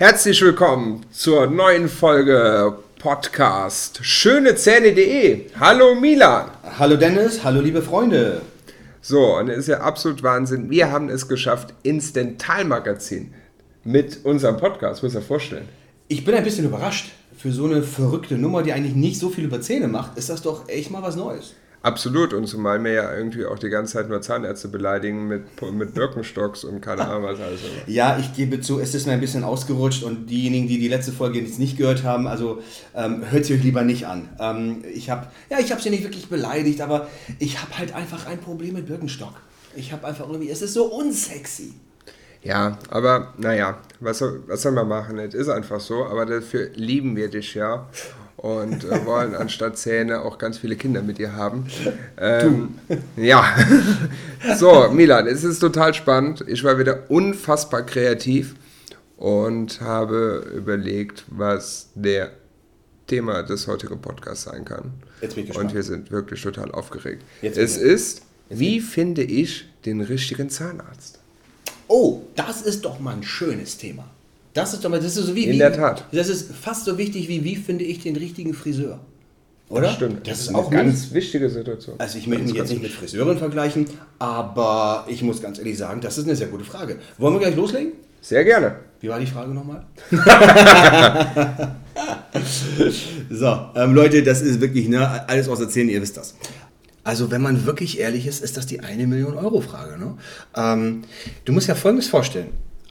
Herzlich willkommen zur neuen Folge Podcast schönezähne.de. Hallo Milan. Hallo Dennis, hallo liebe Freunde. So, und es ist ja absolut Wahnsinn. Wir haben es geschafft, ins Dentalmagazin mit unserem Podcast, muss ich dir vorstellen. Ich bin ein bisschen überrascht. Für so eine verrückte Nummer, die eigentlich nicht so viel über Zähne macht, ist das doch echt mal was Neues. Absolut, und zumal wir ja irgendwie auch die ganze Zeit nur Zahnärzte beleidigen mit, mit Birkenstocks und keine Ahnung was alles. Ja, ich gebe zu, es ist mir ein bisschen ausgerutscht und diejenigen, die die letzte Folge jetzt nicht gehört haben, also ähm, hört sie euch lieber nicht an. Ähm, ich habe, ja, ich habe sie nicht wirklich beleidigt, aber ich habe halt einfach ein Problem mit Birkenstock. Ich habe einfach irgendwie, es ist so unsexy. Ja, aber naja, was, was soll man machen? Es ist einfach so, aber dafür lieben wir dich ja und äh, wollen anstatt Zähne auch ganz viele Kinder mit dir haben. Ähm, ja, so Milan, es ist total spannend. Ich war wieder unfassbar kreativ und habe überlegt, was der Thema des heutigen Podcasts sein kann. Jetzt bin ich gespannt. Und wir sind wirklich total aufgeregt. Jetzt es ist, wie finde ich den richtigen Zahnarzt? Oh, das ist doch mal ein schönes Thema. Das ist doch mal, das ist so wie. In wie, der Tat. Das ist fast so wichtig wie, wie finde ich den richtigen Friseur? Oder? Stimmt. Das ist eine auch ganz ganz. wichtige Situation. Also ich möchte mich jetzt nicht mit Friseurin vergleichen, aber ich muss ganz ehrlich sagen, das ist eine sehr gute Frage. Wollen wir gleich loslegen? Sehr gerne. Wie war die Frage nochmal? so, ähm, Leute, das ist wirklich ne, alles aus Erzählen, ihr wisst das. Also, wenn man wirklich ehrlich ist, ist das die eine Million Euro Frage. Ne? Ähm, du musst ja Folgendes vorstellen.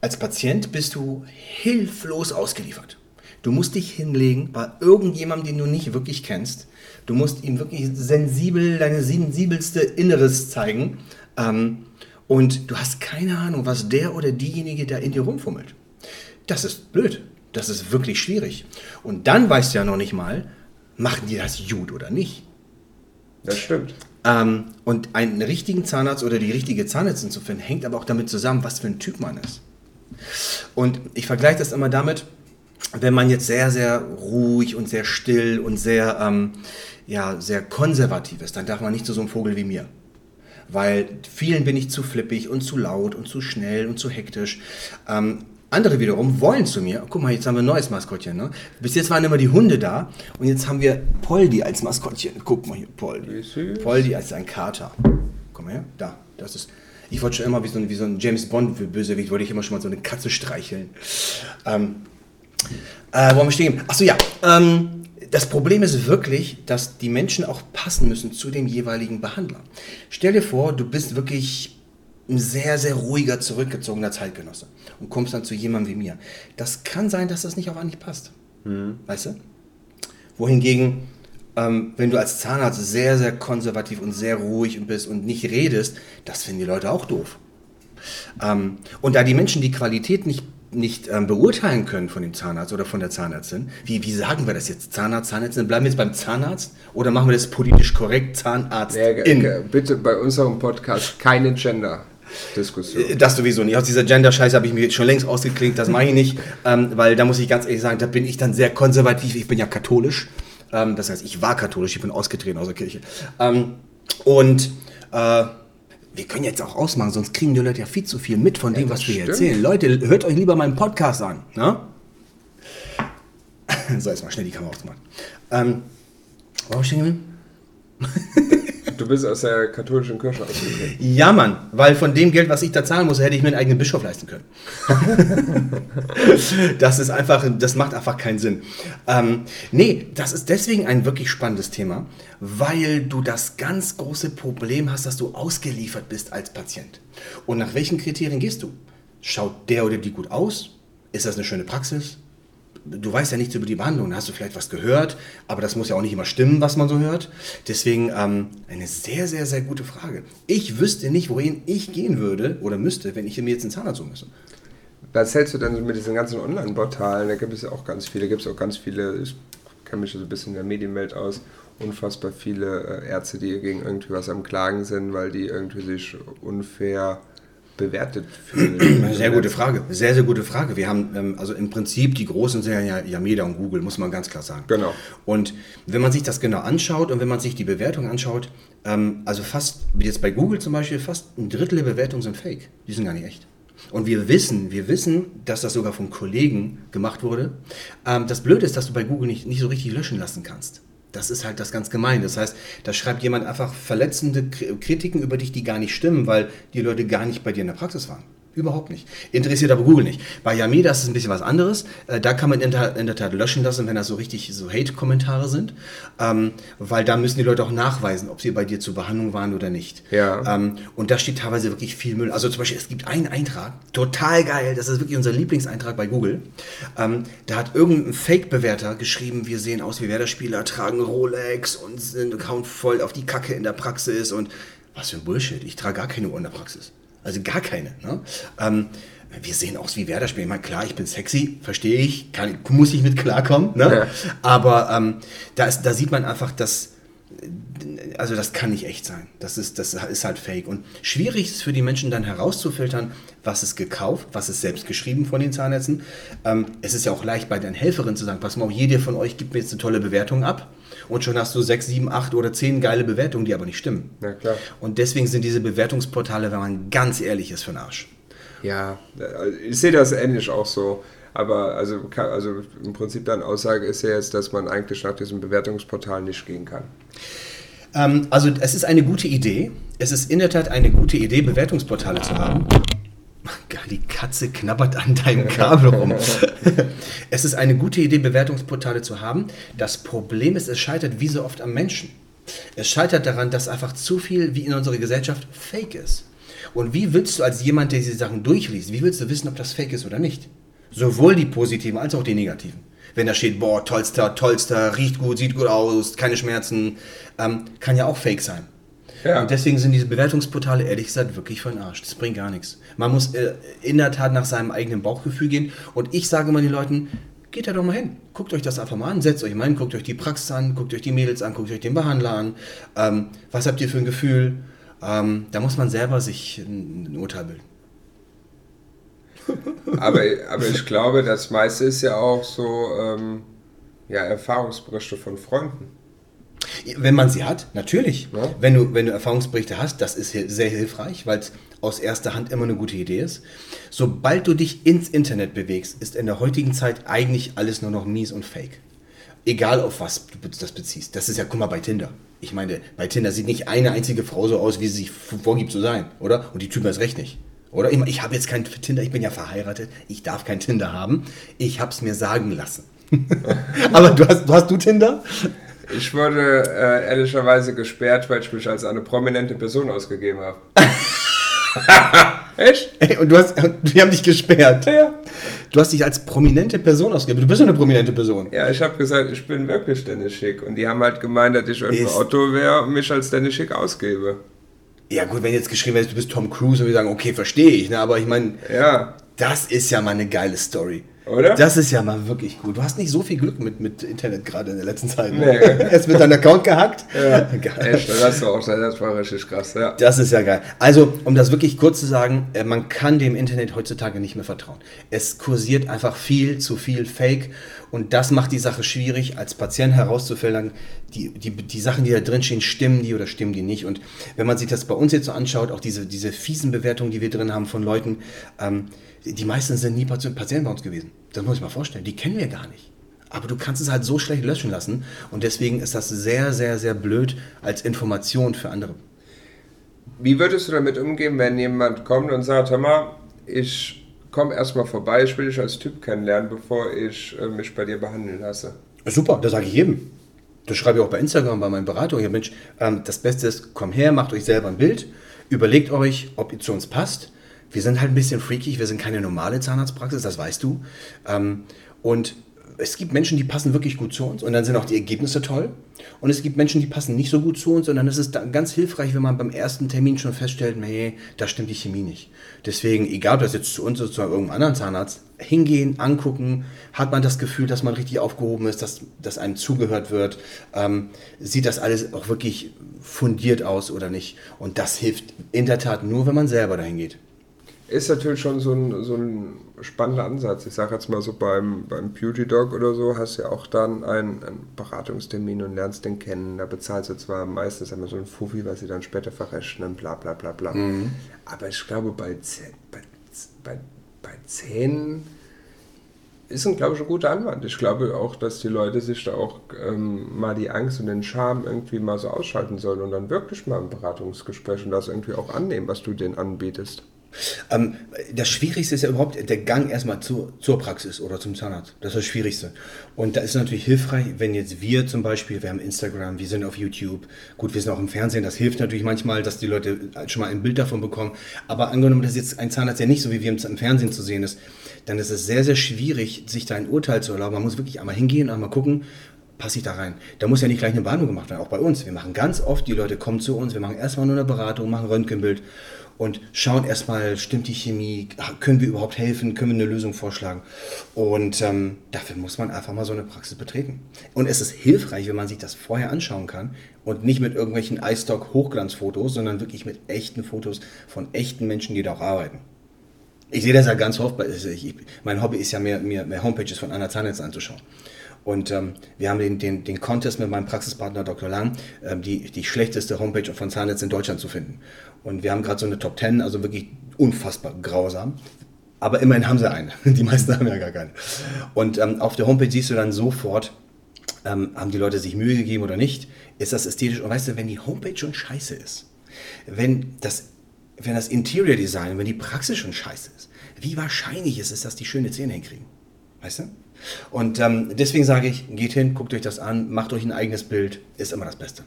Als Patient bist du hilflos ausgeliefert. Du musst dich hinlegen bei irgendjemandem, den du nicht wirklich kennst. Du musst ihm wirklich sensibel, deine sensibelste Inneres zeigen. Ähm, und du hast keine Ahnung, was der oder diejenige da in dir rumfummelt. Das ist blöd. Das ist wirklich schwierig. Und dann weißt du ja noch nicht mal, machen die das gut oder nicht. Das stimmt. Ähm, und einen richtigen Zahnarzt oder die richtige Zahnärztin zu finden, hängt aber auch damit zusammen, was für ein Typ man ist. Und ich vergleiche das immer damit, wenn man jetzt sehr, sehr ruhig und sehr still und sehr, ähm, ja, sehr konservativ ist, dann darf man nicht zu so einem Vogel wie mir. Weil vielen bin ich zu flippig und zu laut und zu schnell und zu hektisch. Ähm, andere wiederum wollen zu mir, guck mal, jetzt haben wir ein neues Maskottchen. Ne? Bis jetzt waren immer die Hunde da und jetzt haben wir Poldi als Maskottchen. Guck mal hier, Poldi. Poldi als ein Kater. Komm mal her, da. Das ist. Ich wollte schon immer wie so ein, wie so ein James Bond für Bösewicht, wollte ich immer schon mal so eine Katze streicheln. Ähm, äh, wo haben wir stehen? Achso, ja. Ähm, das Problem ist wirklich, dass die Menschen auch passen müssen zu dem jeweiligen Behandler. Stell dir vor, du bist wirklich ein sehr, sehr ruhiger, zurückgezogener Zeitgenosse und kommst dann zu jemandem wie mir. Das kann sein, dass das nicht auf Anhieb passt. Weißt du? Wohingegen, ähm, wenn du als Zahnarzt sehr, sehr konservativ und sehr ruhig bist und nicht redest, das finden die Leute auch doof. Ähm, und da die Menschen die Qualität nicht, nicht ähm, beurteilen können von dem Zahnarzt oder von der Zahnärztin, wie, wie sagen wir das jetzt? Zahnarzt, Zahnärztin, bleiben wir jetzt beim Zahnarzt oder machen wir das politisch korrekt? Zahnarzt Ja, in. bitte bei unserem Podcast keine Gender-Diskussion. Das sowieso nicht. Aus dieser Gender-Scheiße habe ich mir jetzt schon längst ausgeklinkt, das mache ich nicht. Ähm, weil da muss ich ganz ehrlich sagen, da bin ich dann sehr konservativ. Ich bin ja katholisch. Ähm, das heißt, ich war katholisch, ich bin ausgetreten aus der Kirche. Ähm, und äh, wir können jetzt auch ausmachen, sonst kriegen die Leute ja viel zu viel mit von dem, das was wir hier erzählen. Leute, hört euch lieber meinen Podcast an. Ne? so, jetzt mal schnell die Kamera ausgemacht. Ähm, wo hab ich? Du bist aus der katholischen Kirche ausgetreten. Ja, Mann, weil von dem Geld, was ich da zahlen muss, hätte ich mir einen eigenen Bischof leisten können. das ist einfach, das macht einfach keinen Sinn. Ähm, nee, das ist deswegen ein wirklich spannendes Thema, weil du das ganz große Problem hast, dass du ausgeliefert bist als Patient. Und nach welchen Kriterien gehst du? Schaut der oder die gut aus? Ist das eine schöne Praxis? Du weißt ja nichts über die Behandlung, da hast du vielleicht was gehört, aber das muss ja auch nicht immer stimmen, was man so hört. Deswegen ähm, eine sehr, sehr, sehr gute Frage. Ich wüsste nicht, wohin ich gehen würde oder müsste, wenn ich mir jetzt einen Zahnarzt müsste. Was hältst du denn mit diesen ganzen Online-Portalen? Da gibt es ja auch ganz viele, gibt es auch ganz viele, ich kenne mich so ein bisschen in der Medienwelt aus, unfassbar viele äh, Ärzte, die gegen irgendwie was am Klagen sind, weil die irgendwie sich unfair bewertet fühlen. Sehr gute Frage. Sehr, sehr gute Frage. Wir haben, ähm, also im Prinzip, die Großen sind ja Yameda und Google, muss man ganz klar sagen. Genau. Und wenn man sich das genau anschaut und wenn man sich die Bewertung anschaut, ähm, also fast, wie jetzt bei Google zum Beispiel, fast ein Drittel der Bewertungen sind fake. Die sind gar nicht echt. Und wir wissen, wir wissen, dass das sogar von Kollegen gemacht wurde. Ähm, das Blöde ist, dass du bei Google nicht, nicht so richtig löschen lassen kannst. Das ist halt das ganz gemein. Das heißt, da schreibt jemand einfach verletzende Kritiken über dich, die gar nicht stimmen, weil die Leute gar nicht bei dir in der Praxis waren. Überhaupt nicht. Interessiert aber Google nicht. Bei Yameda ist es ein bisschen was anderes. Äh, da kann man in der, in der Tat löschen lassen, wenn das so richtig so Hate-Kommentare sind. Ähm, weil da müssen die Leute auch nachweisen, ob sie bei dir zur Behandlung waren oder nicht. Ja. Ähm, und da steht teilweise wirklich viel Müll. Also zum Beispiel, es gibt einen Eintrag, total geil, das ist wirklich unser Lieblingseintrag bei Google. Ähm, da hat irgendein Fake-Bewerter geschrieben, wir sehen aus wie Werder-Spieler, tragen Rolex und sind Account voll auf die Kacke in der Praxis und was für ein Bullshit. Ich trage gar keine Uhr in der Praxis. Also gar keine. Ne? Ähm, wir sehen aus wie Werder-Spieler. Ich meine, klar, ich bin sexy, verstehe ich, kann, muss ich mit klarkommen. Ne? Ja. Aber ähm, da, ist, da sieht man einfach, dass also das kann nicht echt sein. Das ist, das ist halt fake. Und schwierig ist für die Menschen dann herauszufiltern, was ist gekauft, was ist selbst geschrieben von den Zahnärzten. Ähm, es ist ja auch leicht bei deinen Helferinnen zu sagen, pass mal, jede von euch gibt mir jetzt eine tolle Bewertung ab. Und schon hast du sechs, sieben, acht oder zehn geile Bewertungen, die aber nicht stimmen. Ja, klar. Und deswegen sind diese Bewertungsportale, wenn man ganz ehrlich ist, für den Arsch. Ja, ich sehe das ähnlich auch so. Aber also, also im Prinzip dann Aussage ist ja jetzt, dass man eigentlich nach diesem Bewertungsportal nicht gehen kann. Ähm, also es ist eine gute Idee. Es ist in der Tat eine gute Idee, Bewertungsportale zu haben. Die Katze knabbert an deinem Kabel rum. es ist eine gute Idee, Bewertungsportale zu haben. Das Problem ist, es scheitert wie so oft am Menschen. Es scheitert daran, dass einfach zu viel, wie in unserer Gesellschaft, fake ist. Und wie willst du als jemand, der diese Sachen durchliest, wie willst du wissen, ob das fake ist oder nicht? Sowohl die positiven als auch die negativen. Wenn da steht, boah, tollster, tollster, riecht gut, sieht gut aus, keine Schmerzen, ähm, kann ja auch fake sein. Ja. Und deswegen sind diese Bewertungsportale ehrlich gesagt wirklich für den Arsch. Das bringt gar nichts. Man muss äh, in der Tat nach seinem eigenen Bauchgefühl gehen. Und ich sage immer den Leuten, geht da doch mal hin. Guckt euch das einfach mal an, setzt euch mal hin, guckt euch die Praxis an, guckt euch die Mädels an, guckt euch den Behandler an. Ähm, was habt ihr für ein Gefühl? Ähm, da muss man selber sich ein, ein Urteil bilden. Aber, aber ich glaube, das meiste ist ja auch so ähm, ja, Erfahrungsberichte von Freunden. Wenn man sie hat, natürlich. Ja. Wenn, du, wenn du Erfahrungsberichte hast, das ist sehr hilfreich, weil es aus erster Hand immer eine gute Idee ist. Sobald du dich ins Internet bewegst, ist in der heutigen Zeit eigentlich alles nur noch mies und fake. Egal auf was du das beziehst. Das ist ja, guck mal, bei Tinder. Ich meine, bei Tinder sieht nicht eine einzige Frau so aus, wie sie sich vorgibt zu sein, oder? Und die Typen erst recht nicht. Oder? Ich, ich habe jetzt kein Tinder, ich bin ja verheiratet, ich darf kein Tinder haben. Ich habe es mir sagen lassen. Aber du hast, du hast du Tinder? Ich wurde äh, ehrlicherweise gesperrt, weil ich mich als eine prominente Person ausgegeben habe. Echt? Ey, und du hast, die haben dich gesperrt. Ja. Du hast dich als prominente Person ausgegeben. Du bist ja eine prominente Person. Ja, ich habe gesagt, ich bin wirklich Dennis Schick. Und die haben halt gemeint, dass ich irgendein Otto wäre und mich als Dennis Schick ausgebe. Ja gut, wenn jetzt geschrieben wird, du bist Tom Cruise und wir sagen, okay, verstehe ich, ne? aber ich meine, ja. das ist ja mal eine geile Story. Oder? Das ist ja mal wirklich gut. Du hast nicht so viel Glück mit, mit Internet gerade in der letzten Zeit. Ne? Nee. Erst wird dein Account gehackt. Ja. Geil. Echt, das war auch das war richtig krass. Ja. Das ist ja geil. Also, um das wirklich kurz zu sagen, äh, man kann dem Internet heutzutage nicht mehr vertrauen. Es kursiert einfach viel zu viel Fake und das macht die Sache schwierig, als Patient herauszufiltern, die, die, die Sachen, die da drin stehen, stimmen die oder stimmen die nicht. Und wenn man sich das bei uns jetzt so anschaut, auch diese, diese fiesen Bewertungen, die wir drin haben von Leuten, ähm, die meisten sind nie Patienten bei uns gewesen. Das muss ich mal vorstellen. Die kennen wir gar nicht. Aber du kannst es halt so schlecht löschen lassen. Und deswegen ist das sehr, sehr, sehr blöd als Information für andere. Wie würdest du damit umgehen, wenn jemand kommt und sagt, hör mal, ich komme erstmal vorbei, ich will dich als Typ kennenlernen, bevor ich äh, mich bei dir behandeln lasse? Super, das sage ich jedem. Das schreibe ich auch bei Instagram, bei meinen Beratungen. Ja, Mensch, ähm, das Beste ist, komm her, macht euch selber ein Bild, überlegt euch, ob ihr zu uns passt wir sind halt ein bisschen freakig, wir sind keine normale Zahnarztpraxis, das weißt du. Ähm, und es gibt Menschen, die passen wirklich gut zu uns und dann sind auch die Ergebnisse toll. Und es gibt Menschen, die passen nicht so gut zu uns und dann ist es ganz hilfreich, wenn man beim ersten Termin schon feststellt, nee, da stimmt die Chemie nicht. Deswegen, egal ob das jetzt zu uns oder zu irgendeinem anderen Zahnarzt, hingehen, angucken, hat man das Gefühl, dass man richtig aufgehoben ist, dass, dass einem zugehört wird, ähm, sieht das alles auch wirklich fundiert aus oder nicht. Und das hilft in der Tat nur, wenn man selber dahin geht ist natürlich schon so ein, so ein spannender Ansatz. Ich sage jetzt mal so beim, beim Beauty Dog oder so, hast du ja auch dann einen, einen Beratungstermin und lernst den kennen. Da bezahlst du zwar meistens einmal so ein Fuffi, was sie dann später verrechnen, bla bla bla bla. Mhm. Aber ich glaube, bei, bei bei, bei Zähnen ist ein, glaube ich, ein guter Anwand. Ich glaube auch, dass die Leute sich da auch ähm, mal die Angst und den Charme irgendwie mal so ausschalten sollen und dann wirklich mal ein Beratungsgespräch und das irgendwie auch annehmen, was du denen anbietest. Ähm, das Schwierigste ist ja überhaupt der Gang erstmal zu, zur Praxis oder zum Zahnarzt. Das ist das Schwierigste. Und da ist natürlich hilfreich, wenn jetzt wir zum Beispiel, wir haben Instagram, wir sind auf YouTube, gut, wir sind auch im Fernsehen, das hilft natürlich manchmal, dass die Leute schon mal ein Bild davon bekommen. Aber angenommen, dass jetzt ein Zahnarzt ja nicht so wie wir im Fernsehen zu sehen ist, dann ist es sehr, sehr schwierig, sich da ein Urteil zu erlauben. Man muss wirklich einmal hingehen, einmal gucken, passe ich da rein. Da muss ja nicht gleich eine Behandlung gemacht werden, auch bei uns. Wir machen ganz oft, die Leute kommen zu uns, wir machen erstmal nur eine Beratung, machen Röntgenbild und schauen erstmal, stimmt die Chemie, können wir überhaupt helfen, können wir eine Lösung vorschlagen. Und ähm, dafür muss man einfach mal so eine Praxis betreten. Und es ist hilfreich, wenn man sich das vorher anschauen kann und nicht mit irgendwelchen iStock-Hochglanzfotos, sondern wirklich mit echten Fotos von echten Menschen, die da auch arbeiten. Ich sehe das ja ganz oft, ich, mein Hobby ist ja mehr, mehr, mehr Homepages von einer Zahnärztin anzuschauen. Und ähm, wir haben den, den, den Contest mit meinem Praxispartner Dr. Lang, ähm, die, die schlechteste Homepage von Zahnärzten in Deutschland zu finden. Und wir haben gerade so eine Top 10, also wirklich unfassbar grausam. Aber immerhin haben sie eine. Die meisten haben ja gar keine. Und ähm, auf der Homepage siehst du dann sofort, ähm, haben die Leute sich Mühe gegeben oder nicht? Ist das ästhetisch? Und weißt du, wenn die Homepage schon scheiße ist, wenn das, wenn das Interior Design, wenn die Praxis schon scheiße ist, wie wahrscheinlich ist es, dass die schöne Zähne hinkriegen? Weißt du? Und ähm, deswegen sage ich, geht hin, guckt euch das an, macht euch ein eigenes Bild, ist immer das Beste.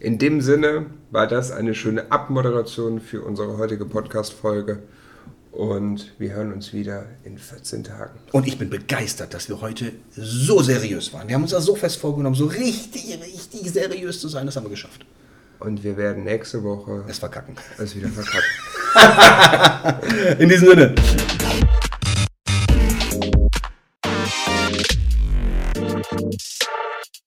In dem Sinne war das eine schöne Abmoderation für unsere heutige Podcast-Folge. Und wir hören uns wieder in 14 Tagen. Und ich bin begeistert, dass wir heute so seriös waren. Wir haben uns das so fest vorgenommen, so richtig, richtig seriös zu sein. Das haben wir geschafft. Und wir werden nächste Woche es verkacken. Es wieder verkacken. in diesem Sinne.